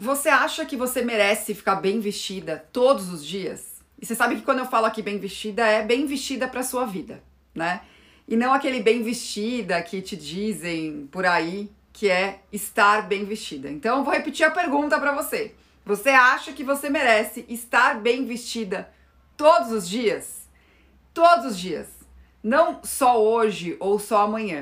Você acha que você merece ficar bem vestida todos os dias? E você sabe que quando eu falo aqui bem vestida, é bem vestida para sua vida, né? E não aquele bem vestida que te dizem por aí que é estar bem vestida. Então, eu vou repetir a pergunta para você. Você acha que você merece estar bem vestida todos os dias? Todos os dias. Não só hoje ou só amanhã.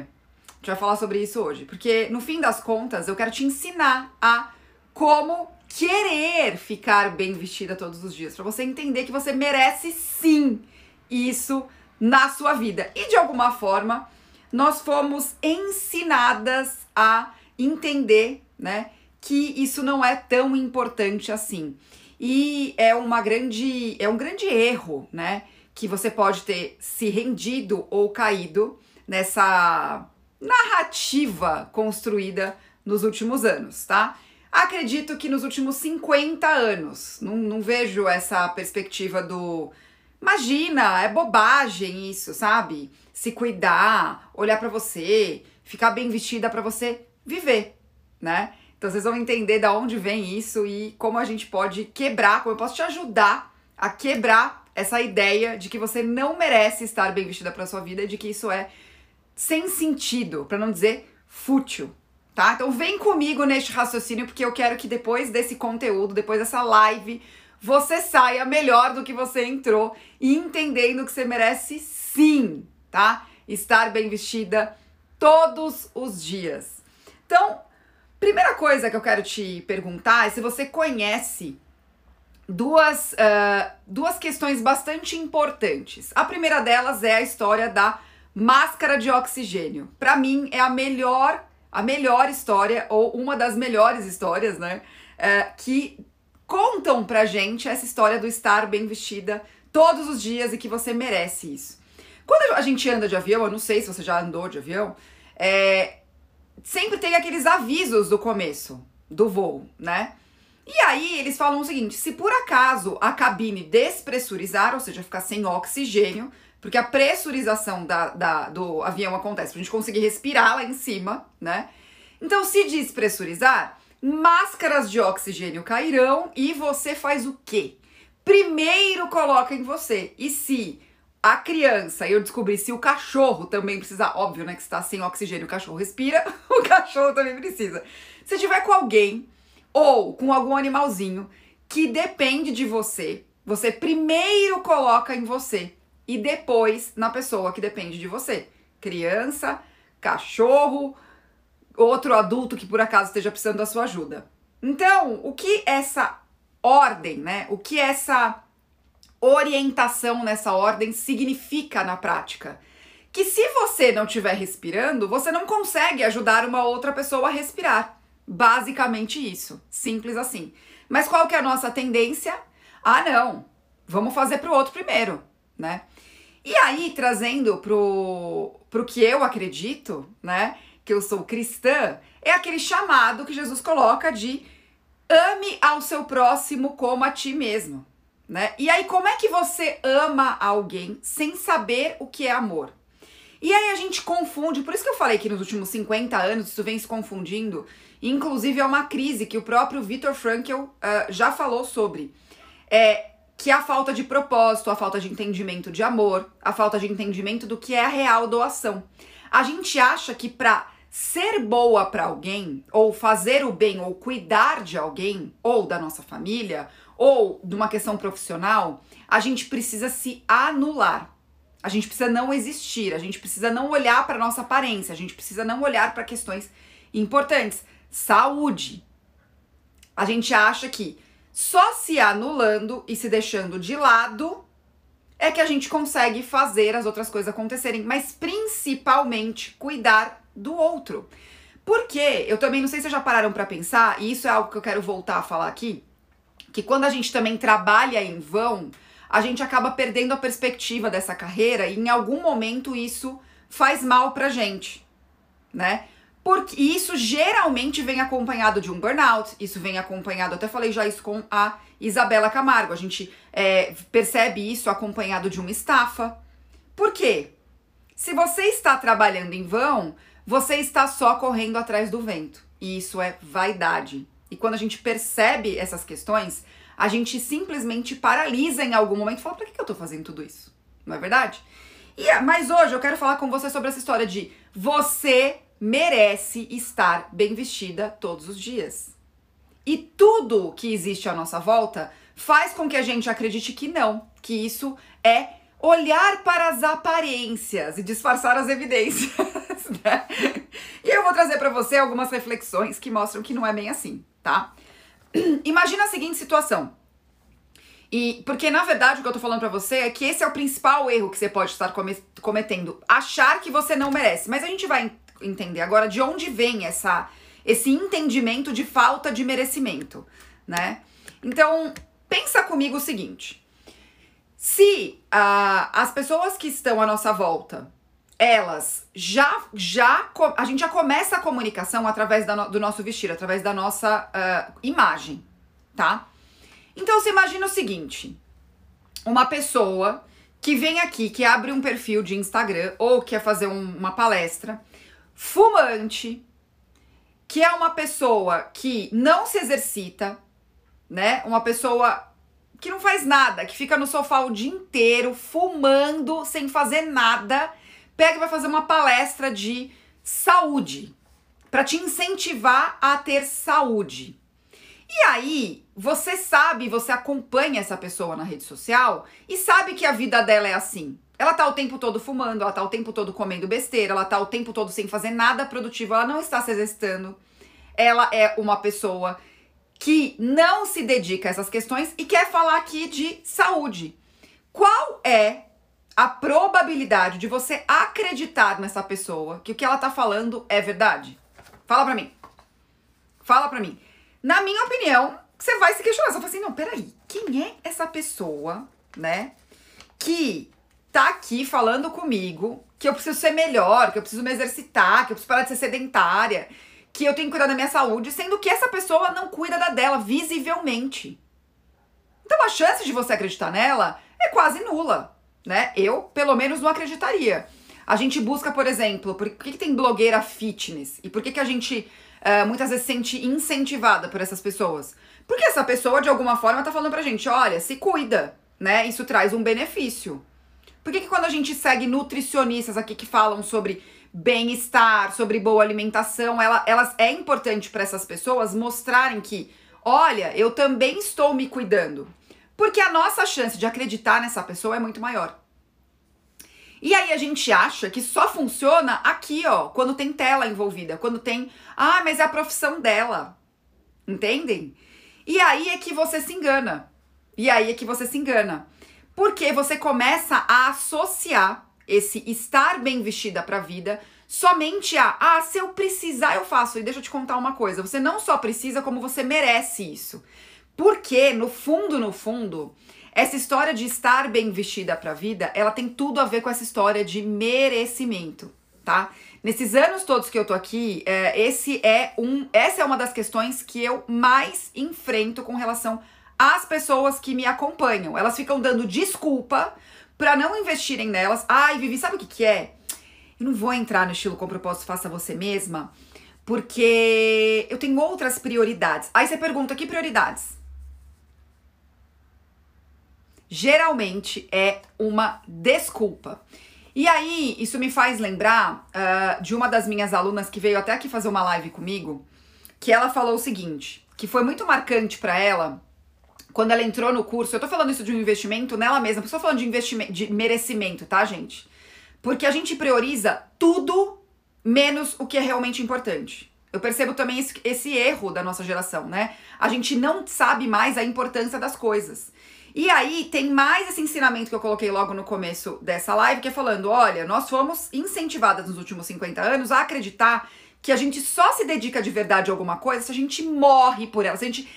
A gente vai falar sobre isso hoje, porque no fim das contas eu quero te ensinar a como querer ficar bem vestida todos os dias, para você entender que você merece sim isso na sua vida. E de alguma forma, nós fomos ensinadas a entender, né, que isso não é tão importante assim. E é uma grande é um grande erro, né, que você pode ter se rendido ou caído nessa narrativa construída nos últimos anos, tá? Acredito que nos últimos 50 anos, não, não vejo essa perspectiva do Imagina, é bobagem isso, sabe? Se cuidar, olhar para você, ficar bem vestida para você viver, né? Então vocês vão entender da onde vem isso e como a gente pode quebrar, como eu posso te ajudar a quebrar essa ideia de que você não merece estar bem vestida para sua vida, de que isso é sem sentido, para não dizer fútil, tá? Então vem comigo neste raciocínio porque eu quero que depois desse conteúdo, depois dessa live, você saia melhor do que você entrou e entendendo que você merece sim, tá? Estar bem vestida todos os dias. Então, primeira coisa que eu quero te perguntar é se você conhece duas, uh, duas questões bastante importantes. A primeira delas é a história da máscara de oxigênio. Para mim, é a melhor, a melhor história, ou uma das melhores histórias, né? Uh, que contam pra gente essa história do estar bem vestida todos os dias e que você merece isso. Quando a gente anda de avião, eu não sei se você já andou de avião, é, sempre tem aqueles avisos do começo do voo, né? E aí eles falam o seguinte: se por acaso a cabine despressurizar, ou seja, ficar sem oxigênio, porque a pressurização da, da, do avião acontece pra gente conseguir respirar lá em cima, né? Então, se despressurizar, máscaras de oxigênio cairão e você faz o quê? Primeiro coloca em você. E se a criança, eu descobri se o cachorro também precisa, óbvio, né, que está sem oxigênio, o cachorro respira, o cachorro também precisa. Se tiver com alguém ou com algum animalzinho que depende de você, você primeiro coloca em você e depois na pessoa que depende de você. Criança, cachorro, outro adulto que por acaso esteja precisando da sua ajuda. Então, o que essa ordem, né? O que essa orientação nessa ordem significa na prática? Que se você não estiver respirando, você não consegue ajudar uma outra pessoa a respirar. Basicamente isso, simples assim. Mas qual que é a nossa tendência? Ah, não. Vamos fazer para o outro primeiro, né? E aí, trazendo pro, pro que eu acredito, né? que eu sou cristã, é aquele chamado que Jesus coloca de ame ao seu próximo como a ti mesmo, né? E aí como é que você ama alguém sem saber o que é amor? E aí a gente confunde, por isso que eu falei que nos últimos 50 anos isso vem se confundindo, inclusive é uma crise que o próprio Viktor Frankl uh, já falou sobre. É, que é a falta de propósito, a falta de entendimento de amor, a falta de entendimento do que é a real doação. A gente acha que para ser boa para alguém, ou fazer o bem, ou cuidar de alguém, ou da nossa família, ou de uma questão profissional, a gente precisa se anular. A gente precisa não existir, a gente precisa não olhar para nossa aparência, a gente precisa não olhar para questões importantes. Saúde. A gente acha que só se anulando e se deixando de lado é que a gente consegue fazer as outras coisas acontecerem, mas principalmente cuidar do outro. Porque eu também não sei se vocês já pararam para pensar, e isso é algo que eu quero voltar a falar aqui, que quando a gente também trabalha em vão, a gente acaba perdendo a perspectiva dessa carreira e em algum momento isso faz mal pra gente, né? Porque isso geralmente vem acompanhado de um burnout, isso vem acompanhado, até falei já isso com a Isabela Camargo, a gente é, percebe isso acompanhado de uma estafa. Por quê? Se você está trabalhando em vão, você está só correndo atrás do vento. E isso é vaidade. E quando a gente percebe essas questões, a gente simplesmente paralisa em algum momento e fala: pra que eu tô fazendo tudo isso? Não é verdade? E, mas hoje eu quero falar com você sobre essa história de você merece estar bem vestida todos os dias. E tudo que existe à nossa volta faz com que a gente acredite que não, que isso é olhar para as aparências e disfarçar as evidências. Né? E eu vou trazer para você algumas reflexões que mostram que não é bem assim, tá? Imagina a seguinte situação. E porque na verdade o que eu tô falando para você é que esse é o principal erro que você pode estar cometendo, achar que você não merece. Mas a gente vai entender agora de onde vem essa esse entendimento de falta de merecimento, né? Então, pensa comigo o seguinte: se uh, as pessoas que estão à nossa volta, elas já, já, a gente já começa a comunicação através da, do nosso vestir, através da nossa uh, imagem, tá? Então, você imagina o seguinte: uma pessoa que vem aqui, que abre um perfil de Instagram ou quer fazer um, uma palestra, fumante, que é uma pessoa que não se exercita, né? Uma pessoa que não faz nada, que fica no sofá o dia inteiro fumando sem fazer nada, pega e vai fazer uma palestra de saúde para te incentivar a ter saúde. E aí, você sabe, você acompanha essa pessoa na rede social e sabe que a vida dela é assim. Ela tá o tempo todo fumando, ela tá o tempo todo comendo besteira, ela tá o tempo todo sem fazer nada produtivo, ela não está se exercitando. Ela é uma pessoa que não se dedica a essas questões e quer falar aqui de saúde. Qual é a probabilidade de você acreditar nessa pessoa que o que ela tá falando é verdade? Fala pra mim. Fala pra mim. Na minha opinião, você vai se questionar. Você vai falar assim, não, peraí, quem é essa pessoa, né, que tá aqui falando comigo que eu preciso ser melhor, que eu preciso me exercitar, que eu preciso parar de ser sedentária, que eu tenho que cuidar da minha saúde, sendo que essa pessoa não cuida da dela visivelmente. Então a chance de você acreditar nela é quase nula, né? Eu, pelo menos, não acreditaria. A gente busca, por exemplo, por que, que tem blogueira fitness? E por que, que a gente uh, muitas vezes se sente incentivada por essas pessoas? Porque essa pessoa, de alguma forma, tá falando pra gente, olha, se cuida, né? Isso traz um benefício. Por que, que quando a gente segue nutricionistas aqui que falam sobre bem-estar, sobre boa alimentação, ela, elas é importante para essas pessoas mostrarem que, olha, eu também estou me cuidando. Porque a nossa chance de acreditar nessa pessoa é muito maior. E aí a gente acha que só funciona aqui, ó, quando tem tela envolvida, quando tem, ah, mas é a profissão dela. Entendem? E aí é que você se engana. E aí é que você se engana. Porque você começa a associar esse estar bem vestida para a vida somente a, ah, se eu precisar eu faço. E deixa eu te contar uma coisa, você não só precisa como você merece isso. Porque no fundo, no fundo, essa história de estar bem vestida para a vida, ela tem tudo a ver com essa história de merecimento, tá? Nesses anos todos que eu tô aqui, é, esse é um, essa é uma das questões que eu mais enfrento com relação às pessoas que me acompanham. Elas ficam dando desculpa para não investirem nelas. Ai, Vivi, sabe o que, que é? Eu não vou entrar no estilo com propósito faça você mesma, porque eu tenho outras prioridades. Aí você pergunta que prioridades? Geralmente é uma desculpa. E aí, isso me faz lembrar uh, de uma das minhas alunas que veio até aqui fazer uma live comigo, que ela falou o seguinte, que foi muito marcante para ela quando ela entrou no curso, eu tô falando isso de um investimento nela mesma, estou falando de investimento, de merecimento, tá, gente? Porque a gente prioriza tudo menos o que é realmente importante. Eu percebo também esse, esse erro da nossa geração, né? A gente não sabe mais a importância das coisas. E aí tem mais esse ensinamento que eu coloquei logo no começo dessa live, que é falando: olha, nós fomos incentivadas nos últimos 50 anos a acreditar que a gente só se dedica de verdade a alguma coisa se a gente morre por ela, se a gente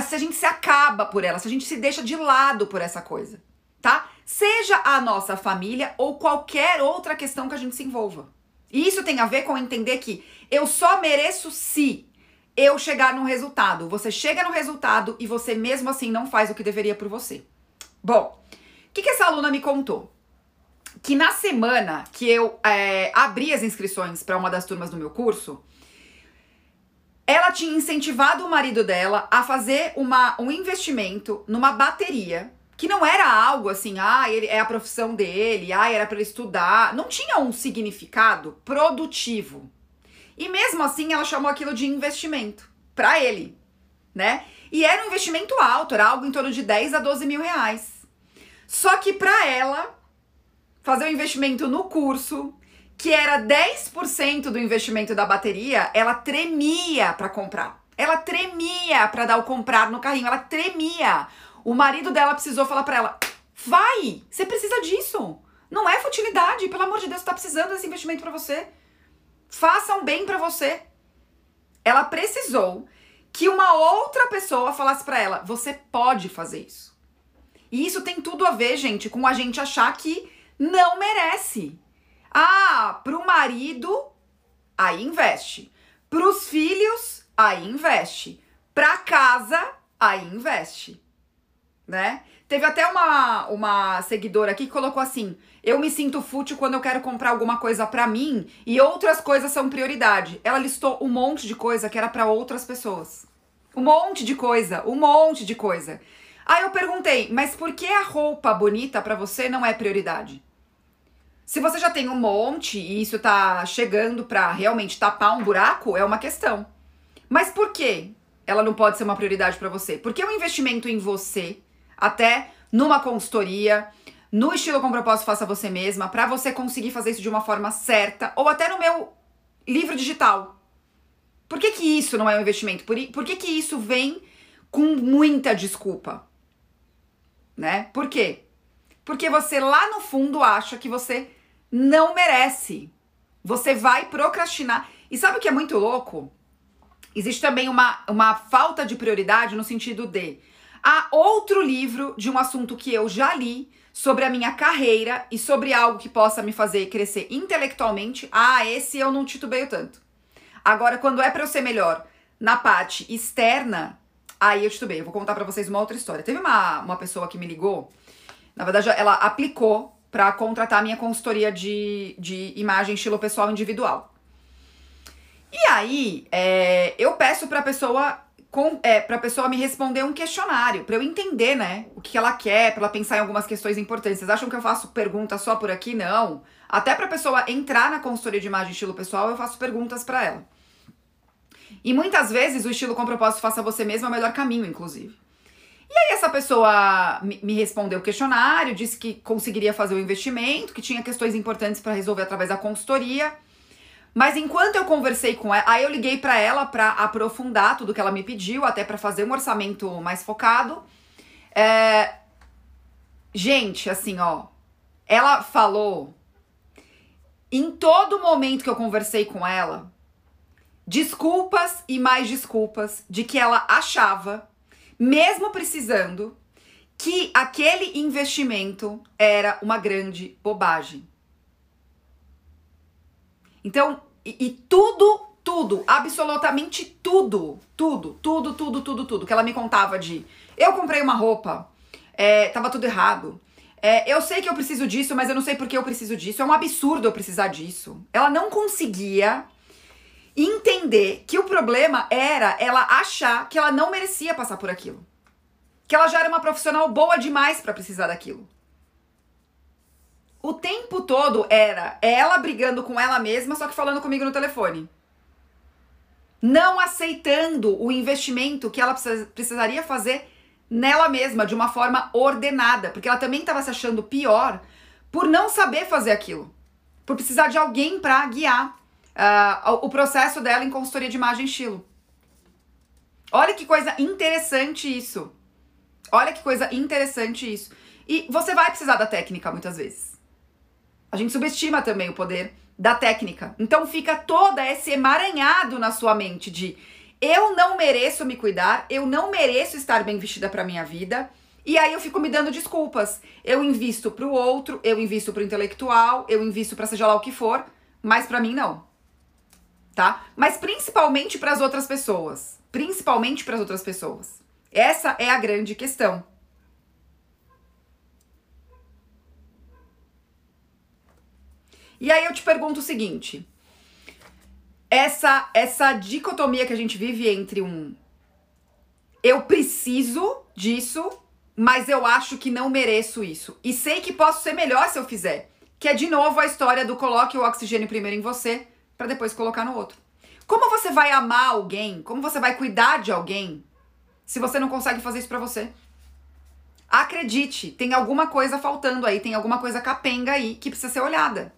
se a gente se acaba por ela, se a gente se deixa de lado por essa coisa, tá? Seja a nossa família ou qualquer outra questão que a gente se envolva. E isso tem a ver com entender que eu só mereço se eu chegar no resultado. Você chega no resultado e você mesmo assim não faz o que deveria por você. Bom, o que, que essa aluna me contou? Que na semana que eu é, abri as inscrições para uma das turmas do meu curso, ela tinha incentivado o marido dela a fazer uma, um investimento numa bateria que não era algo assim, ah, ele é a profissão dele, ah, era para ele estudar, não tinha um significado produtivo. E mesmo assim ela chamou aquilo de investimento para ele, né? E era um investimento alto, era algo em torno de 10 a 12 mil reais. Só que para ela fazer um investimento no curso, que era 10% do investimento da bateria, ela tremia para comprar. Ela tremia para dar o comprar no carrinho, ela tremia. O marido dela precisou falar para ela: "Vai, você precisa disso. Não é futilidade, pelo amor de Deus, tá precisando desse investimento para você. Faça um bem para você." Ela precisou que uma outra pessoa falasse para ela: "Você pode fazer isso." E isso tem tudo a ver, gente, com a gente achar que não merece. Ah, pro marido, aí investe. Pros filhos, aí investe. Pra casa, aí investe. Né? Teve até uma, uma seguidora aqui que colocou assim: Eu me sinto fútil quando eu quero comprar alguma coisa para mim e outras coisas são prioridade. Ela listou um monte de coisa que era para outras pessoas. Um monte de coisa, um monte de coisa. Aí eu perguntei, mas por que a roupa bonita para você não é prioridade? Se você já tem um monte e isso tá chegando para realmente tapar um buraco, é uma questão. Mas por que ela não pode ser uma prioridade para você? Porque o um investimento em você, até numa consultoria, no estilo com propósito faça você mesma, para você conseguir fazer isso de uma forma certa, ou até no meu livro digital. Por que, que isso não é um investimento? Por, por que, que isso vem com muita desculpa? Né? Por quê? Porque você lá no fundo acha que você não merece. Você vai procrastinar. E sabe o que é muito louco? Existe também uma, uma falta de prioridade no sentido de há outro livro de um assunto que eu já li sobre a minha carreira e sobre algo que possa me fazer crescer intelectualmente. Ah, esse eu não titubeio tanto. Agora, quando é para eu ser melhor na parte externa, aí eu titubeio. Eu vou contar para vocês uma outra história. Teve uma, uma pessoa que me ligou na verdade, ela aplicou para contratar minha consultoria de, de imagem estilo pessoal individual. E aí, é, eu peço para pessoa é, pra pessoa me responder um questionário, para eu entender, né, o que ela quer, para ela pensar em algumas questões importantes. Vocês acham que eu faço pergunta só por aqui? Não. Até para pessoa entrar na consultoria de imagem estilo pessoal, eu faço perguntas para ela. E muitas vezes o estilo com propósito faça você mesmo é o melhor caminho, inclusive. E aí essa pessoa me respondeu o questionário, disse que conseguiria fazer o investimento, que tinha questões importantes para resolver através da consultoria. Mas enquanto eu conversei com ela, aí eu liguei para ela para aprofundar tudo que ela me pediu, até para fazer um orçamento mais focado. É... Gente, assim, ó, ela falou em todo momento que eu conversei com ela, desculpas e mais desculpas de que ela achava mesmo precisando, que aquele investimento era uma grande bobagem. Então, e, e, tudo, tudo, absolutamente tudo, tudo, tudo, tudo, tudo, tudo que ela me contava de eu comprei uma roupa, é, tava tudo errado. É, eu sei que eu preciso disso, mas eu não sei por que eu preciso disso. É um absurdo eu precisar disso. Ela não conseguia entender que o problema era ela achar que ela não merecia passar por aquilo. Que ela já era uma profissional boa demais para precisar daquilo. O tempo todo era ela brigando com ela mesma, só que falando comigo no telefone. Não aceitando o investimento que ela precisaria fazer nela mesma de uma forma ordenada, porque ela também estava se achando pior por não saber fazer aquilo, por precisar de alguém para guiar uh, o processo dela em consultoria de imagem e estilo. Olha que coisa interessante isso. Olha que coisa interessante isso. E você vai precisar da técnica muitas vezes. A gente subestima também o poder da técnica. Então fica toda esse emaranhado na sua mente de eu não mereço me cuidar, eu não mereço estar bem vestida para minha vida. E aí eu fico me dando desculpas. Eu invisto pro outro, eu invisto pro intelectual, eu invisto para seja lá o que for, mas para mim não tá? Mas principalmente para as outras pessoas. Principalmente para as outras pessoas. Essa é a grande questão. E aí eu te pergunto o seguinte: essa essa dicotomia que a gente vive entre um eu preciso disso, mas eu acho que não mereço isso. E sei que posso ser melhor se eu fizer. Que é de novo a história do coloque o oxigênio primeiro em você para depois colocar no outro. Como você vai amar alguém? Como você vai cuidar de alguém se você não consegue fazer isso para você? Acredite, tem alguma coisa faltando aí, tem alguma coisa capenga aí que precisa ser olhada.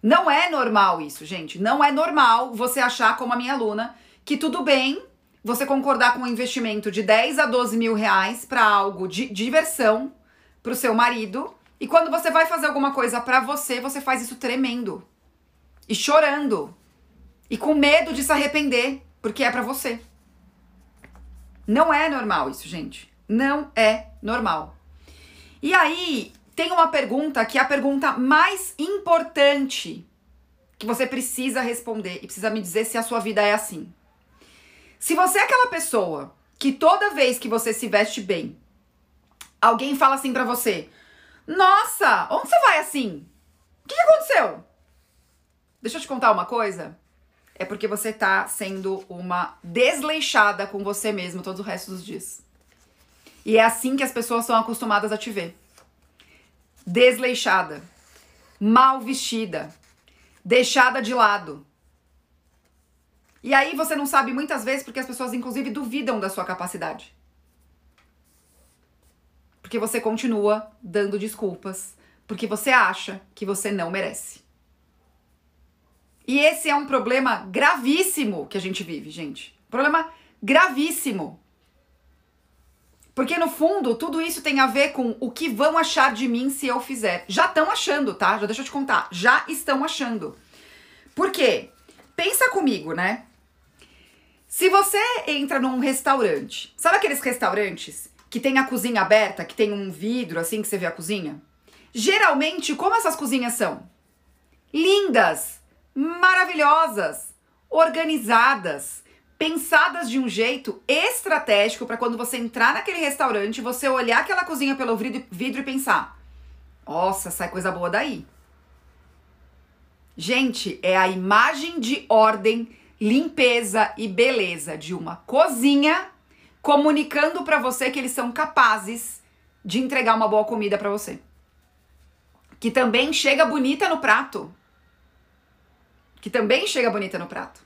Não é normal isso, gente. Não é normal você achar, como a minha aluna, que tudo bem você concordar com um investimento de 10 a 12 mil reais para algo de diversão para o seu marido. E quando você vai fazer alguma coisa para você, você faz isso tremendo e chorando e com medo de se arrepender, porque é para você. Não é normal isso, gente. Não é normal. E aí, tem uma pergunta que é a pergunta mais importante que você precisa responder e precisa me dizer se a sua vida é assim. Se você é aquela pessoa que toda vez que você se veste bem, alguém fala assim para você: Nossa, onde você vai assim? O que, que aconteceu? Deixa eu te contar uma coisa. É porque você tá sendo uma desleixada com você mesmo todo o resto dos dias. E é assim que as pessoas são acostumadas a te ver. Desleixada, mal vestida, deixada de lado, e aí você não sabe muitas vezes porque as pessoas, inclusive, duvidam da sua capacidade. Porque você continua dando desculpas, porque você acha que você não merece. E esse é um problema gravíssimo que a gente vive, gente. Problema gravíssimo. Porque no fundo, tudo isso tem a ver com o que vão achar de mim se eu fizer. Já estão achando, tá? Já deixa eu te contar. Já estão achando. Por quê? Pensa comigo, né? Se você entra num restaurante, sabe aqueles restaurantes que tem a cozinha aberta, que tem um vidro assim que você vê a cozinha? Geralmente, como essas cozinhas são? Lindas, maravilhosas, organizadas, pensadas de um jeito estratégico para quando você entrar naquele restaurante, você olhar aquela cozinha pelo vidro e pensar: "Nossa, sai coisa boa daí". Gente, é a imagem de ordem limpeza e beleza de uma cozinha, comunicando para você que eles são capazes de entregar uma boa comida para você. Que também chega bonita no prato. Que também chega bonita no prato.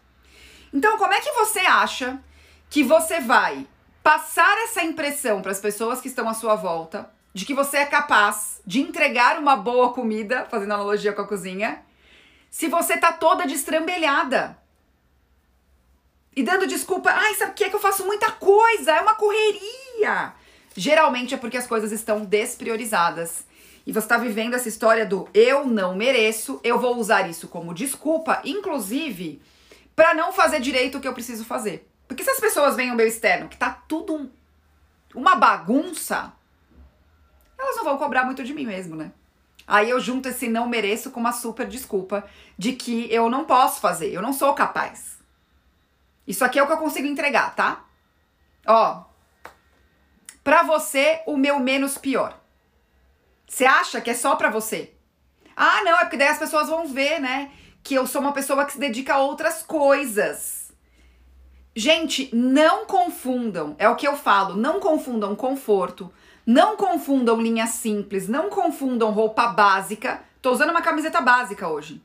Então, como é que você acha que você vai passar essa impressão para as pessoas que estão à sua volta de que você é capaz de entregar uma boa comida, fazendo analogia com a cozinha, se você tá toda destrambelhada? E dando desculpa, ai, sabe o que é que eu faço muita coisa, é uma correria. Geralmente é porque as coisas estão despriorizadas. E você está vivendo essa história do eu não mereço, eu vou usar isso como desculpa, inclusive, para não fazer direito o que eu preciso fazer. Porque se as pessoas veem o meu externo, que tá tudo um, uma bagunça, elas não vão cobrar muito de mim mesmo, né? Aí eu junto esse não mereço com uma super desculpa de que eu não posso fazer, eu não sou capaz. Isso aqui é o que eu consigo entregar, tá? Ó. Pra você, o meu menos pior. Você acha que é só pra você? Ah, não, é porque daí as pessoas vão ver, né? Que eu sou uma pessoa que se dedica a outras coisas. Gente, não confundam, é o que eu falo, não confundam conforto, não confundam linha simples, não confundam roupa básica. Tô usando uma camiseta básica hoje.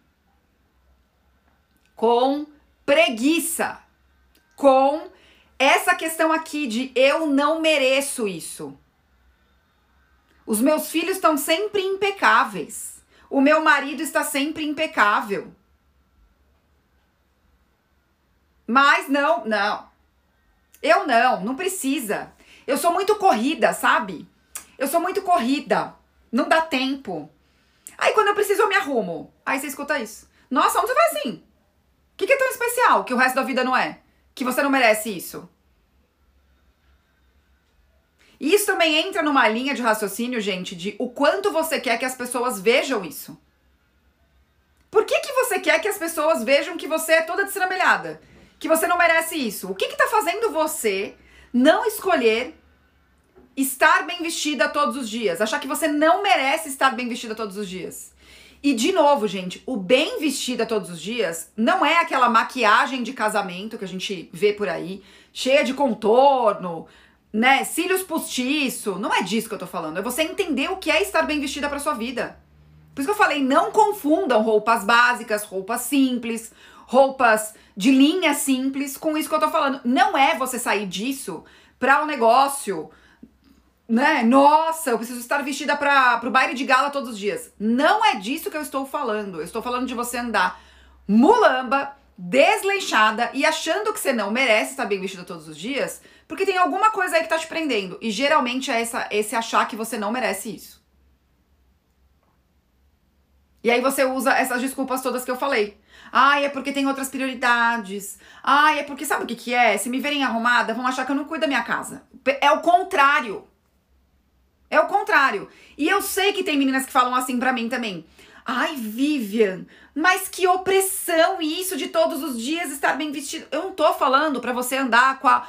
Com preguiça com essa questão aqui de eu não mereço isso. Os meus filhos estão sempre impecáveis. O meu marido está sempre impecável. Mas não, não. Eu não, não precisa. Eu sou muito corrida, sabe? Eu sou muito corrida. Não dá tempo. Aí quando eu preciso eu me arrumo. Aí você escuta isso. Nossa, onde você vai assim? O que, que é tão especial que o resto da vida não é? que você não merece isso. Isso também entra numa linha de raciocínio, gente, de o quanto você quer que as pessoas vejam isso. Por que, que você quer que as pessoas vejam que você é toda destramelhada? Que você não merece isso? O que está fazendo você não escolher estar bem vestida todos os dias? Achar que você não merece estar bem vestida todos os dias? E de novo, gente, o bem vestida todos os dias não é aquela maquiagem de casamento que a gente vê por aí, cheia de contorno, né, cílios postiço. Não é disso que eu tô falando. É você entender o que é estar bem vestida para sua vida. Por isso que eu falei, não confundam roupas básicas, roupas simples, roupas de linha simples com isso que eu tô falando. Não é você sair disso para um negócio né? Nossa, eu preciso estar vestida para o baile de gala todos os dias. Não é disso que eu estou falando. Eu estou falando de você andar mulamba, desleixada e achando que você não merece estar bem vestida todos os dias, porque tem alguma coisa aí que tá te prendendo. E geralmente é essa, esse achar que você não merece isso. E aí você usa essas desculpas todas que eu falei. Ai, é porque tem outras prioridades. Ai, é porque sabe o que, que é? Se me verem arrumada, vão achar que eu não cuido da minha casa. É o contrário. É o contrário. E eu sei que tem meninas que falam assim pra mim também. Ai, Vivian, mas que opressão isso de todos os dias estar bem vestido. Eu não tô falando pra você andar com a.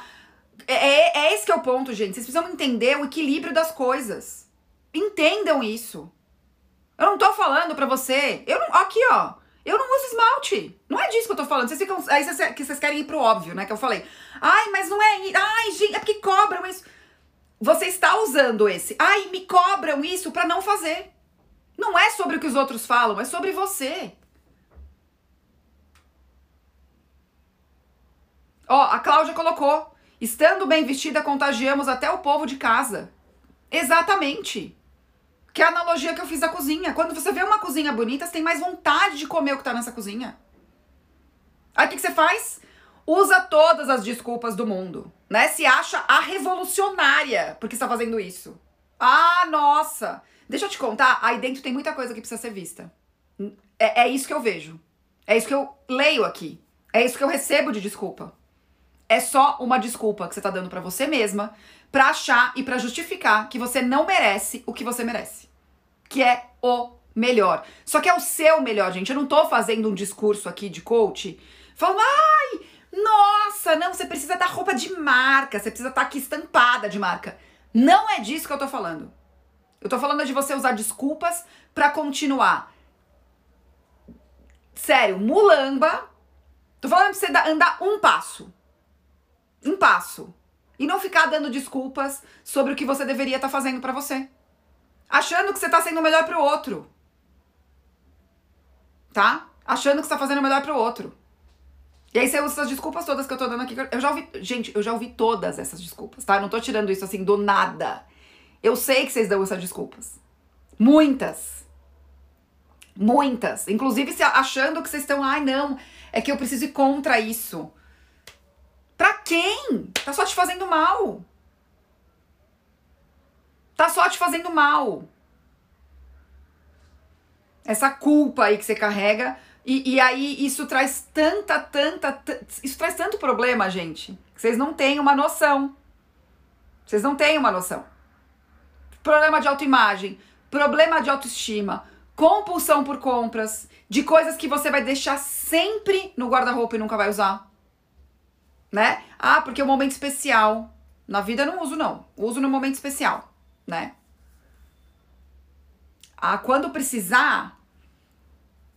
É, é, é esse que é o ponto, gente. Vocês precisam entender o equilíbrio das coisas. Entendam isso. Eu não tô falando pra você. Eu não. Aqui, ó. Eu não uso esmalte. Não é disso que eu tô falando. Vocês ficam. Aí vocês, que vocês querem ir pro óbvio, né? Que eu falei. Ai, mas não é. Ai, gente, é porque cobram isso. Você está usando esse. Ai, me cobram isso para não fazer. Não é sobre o que os outros falam, é sobre você. Ó, a Cláudia colocou: estando bem vestida, contagiamos até o povo de casa. Exatamente. Que é a analogia que eu fiz da cozinha. Quando você vê uma cozinha bonita, você tem mais vontade de comer o que tá nessa cozinha. Aí o que, que você faz? usa todas as desculpas do mundo, né? Se acha a revolucionária porque está fazendo isso. Ah, nossa! Deixa eu te contar, aí dentro tem muita coisa que precisa ser vista. É, é isso que eu vejo. É isso que eu leio aqui. É isso que eu recebo de desculpa. É só uma desculpa que você tá dando para você mesma para achar e para justificar que você não merece o que você merece. Que é o melhor. Só que é o seu melhor, gente. Eu não tô fazendo um discurso aqui de coach falando, ai, nossa, não, você precisa dar roupa de marca, você precisa estar tá aqui estampada de marca. Não é disso que eu tô falando. Eu tô falando de você usar desculpas para continuar. Sério, mulamba. Tô falando de você andar um passo. Um passo. E não ficar dando desculpas sobre o que você deveria estar tá fazendo para você. Achando que você tá sendo melhor pro outro. Tá? Achando que você tá fazendo melhor pro outro. E aí você usa essas desculpas todas que eu tô dando aqui. Eu já ouvi. Gente, eu já ouvi todas essas desculpas, tá? Eu não tô tirando isso assim do nada. Eu sei que vocês dão essas desculpas. Muitas. Muitas. Inclusive achando que vocês estão, ai não, é que eu preciso ir contra isso. Quem? Tá só te fazendo mal. Tá só te fazendo mal. Essa culpa aí que você carrega e, e aí isso traz tanta, tanta, isso traz tanto problema, gente. Vocês não têm uma noção. Vocês não têm uma noção. Problema de autoimagem, problema de autoestima, compulsão por compras, de coisas que você vai deixar sempre no guarda-roupa e nunca vai usar. Né? Ah, porque é um momento especial. Na vida eu não uso, não. Uso no momento especial, né? Ah, quando precisar,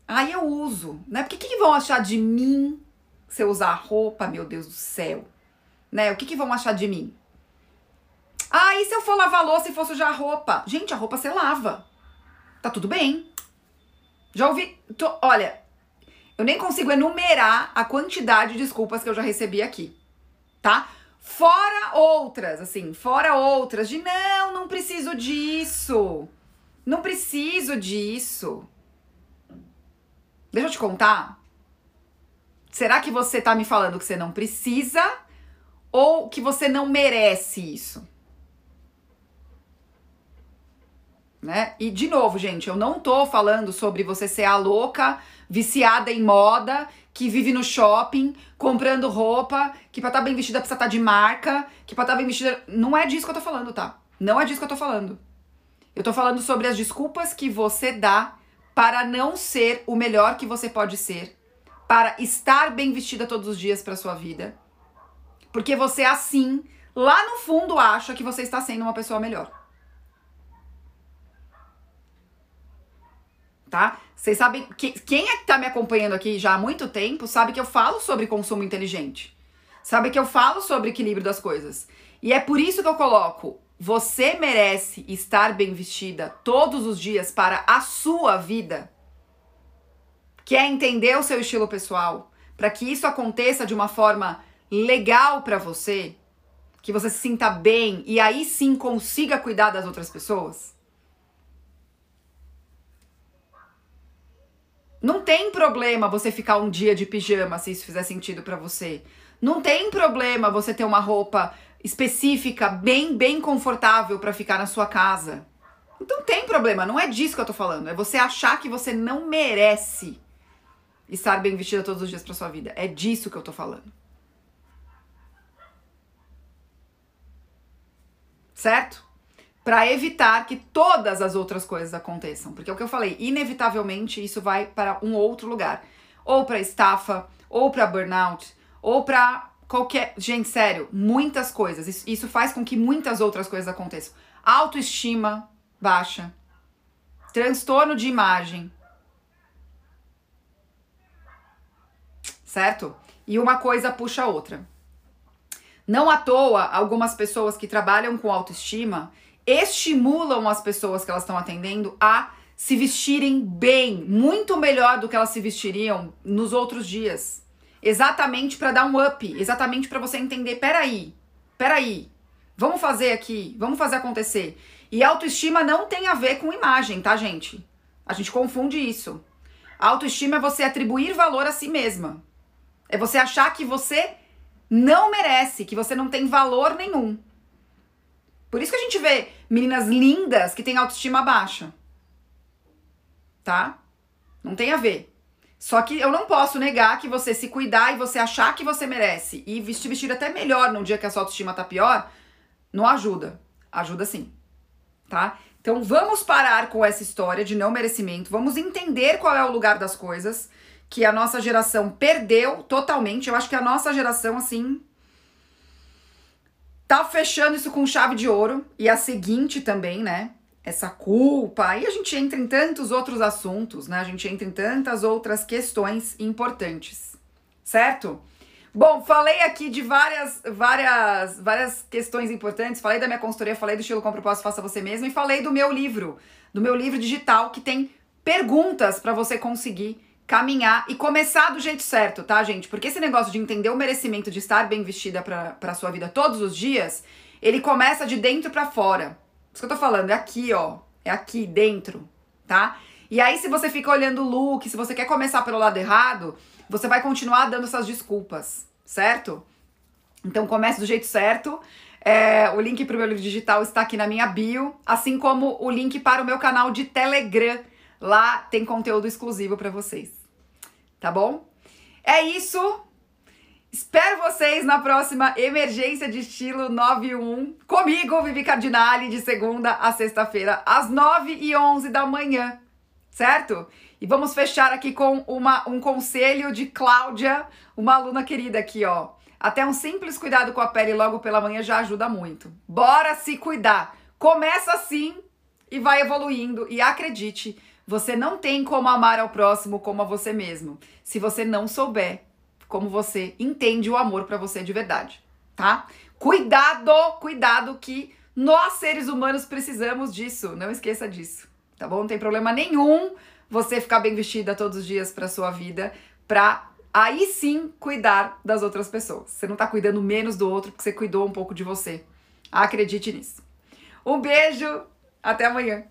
Aí eu uso, né? Porque o que, que, vão achar de mim se eu usar roupa, meu Deus do céu? Né? O que, que vão achar de mim? Ah, e se eu for lavar louça e sujar a roupa? Gente, a roupa você lava. Tá tudo bem. Já ouvi. Tô, olha, eu nem consigo enumerar a quantidade de desculpas que eu já recebi aqui, tá? Fora outras, assim, fora outras de não, não preciso disso. Não preciso disso. Deixa eu te contar. Será que você tá me falando que você não precisa ou que você não merece isso? Né? E de novo, gente, eu não tô falando sobre você ser a louca, viciada em moda, que vive no shopping, comprando roupa, que pra estar tá bem vestida precisa estar tá de marca, que pra estar tá bem vestida. Não é disso que eu tô falando, tá? Não é disso que eu tô falando. Eu tô falando sobre as desculpas que você dá para não ser o melhor que você pode ser, para estar bem vestida todos os dias para sua vida. Porque você assim, lá no fundo acha que você está sendo uma pessoa melhor. Tá? Vocês sabem, que, quem é que tá me acompanhando aqui já há muito tempo sabe que eu falo sobre consumo inteligente. Sabe que eu falo sobre equilíbrio das coisas. E é por isso que eu coloco: você merece estar bem vestida todos os dias para a sua vida. Quer entender o seu estilo pessoal, para que isso aconteça de uma forma legal para você, que você se sinta bem e aí sim consiga cuidar das outras pessoas? Não tem problema você ficar um dia de pijama se isso fizer sentido para você. Não tem problema você ter uma roupa específica, bem, bem confortável para ficar na sua casa. Então tem problema, não é disso que eu tô falando. É você achar que você não merece estar bem vestida todos os dias para sua vida. É disso que eu tô falando. Certo? Para evitar que todas as outras coisas aconteçam, porque é o que eu falei, inevitavelmente isso vai para um outro lugar, ou para estafa, ou para burnout, ou para qualquer. Gente, sério, muitas coisas. Isso, isso faz com que muitas outras coisas aconteçam. Autoestima baixa, transtorno de imagem. Certo? E uma coisa puxa a outra. Não à toa, algumas pessoas que trabalham com autoestima estimulam as pessoas que elas estão atendendo a se vestirem bem, muito melhor do que elas se vestiriam nos outros dias. Exatamente para dar um up, exatamente para você entender, peraí, peraí, vamos fazer aqui, vamos fazer acontecer. E autoestima não tem a ver com imagem, tá, gente? A gente confunde isso. autoestima é você atribuir valor a si mesma. É você achar que você não merece, que você não tem valor nenhum. Por isso que a gente vê meninas lindas que têm autoestima baixa. Tá? Não tem a ver. Só que eu não posso negar que você se cuidar e você achar que você merece e vestir, vestir até melhor num dia que a sua autoestima tá pior, não ajuda. Ajuda sim. Tá? Então vamos parar com essa história de não merecimento, vamos entender qual é o lugar das coisas que a nossa geração perdeu totalmente. Eu acho que a nossa geração, assim, tá fechando isso com chave de ouro e a seguinte também, né? essa culpa. Aí a gente entra em tantos outros assuntos, né? A gente entra em tantas outras questões importantes, certo? Bom, falei aqui de várias, várias, várias questões importantes. Falei da minha consultoria, falei do estilo com propósito faça você mesmo e falei do meu livro, do meu livro digital que tem perguntas para você conseguir caminhar e começar do jeito certo, tá, gente? Porque esse negócio de entender o merecimento de estar bem vestida para sua vida todos os dias, ele começa de dentro para fora. Isso que eu tô falando, é aqui, ó. É aqui dentro, tá? E aí, se você fica olhando o look, se você quer começar pelo lado errado, você vai continuar dando essas desculpas, certo? Então comece do jeito certo. É, o link para o meu livro digital está aqui na minha bio, assim como o link para o meu canal de Telegram. Lá tem conteúdo exclusivo para vocês. Tá bom? É isso. Espero vocês na próxima Emergência de Estilo 91 comigo, Vivi Cardinale, de segunda a sexta-feira, às 9 e 11 da manhã, certo? E vamos fechar aqui com uma, um conselho de Cláudia, uma aluna querida aqui, ó. Até um simples cuidado com a pele logo pela manhã já ajuda muito. Bora se cuidar. Começa assim e vai evoluindo. E acredite, você não tem como amar ao próximo como a você mesmo, se você não souber como você entende o amor para você de verdade, tá? Cuidado, cuidado que nós seres humanos precisamos disso, não esqueça disso, tá bom? Não tem problema nenhum você ficar bem vestida todos os dias para sua vida, pra aí sim cuidar das outras pessoas. Você não tá cuidando menos do outro porque você cuidou um pouco de você. Acredite nisso. Um beijo, até amanhã.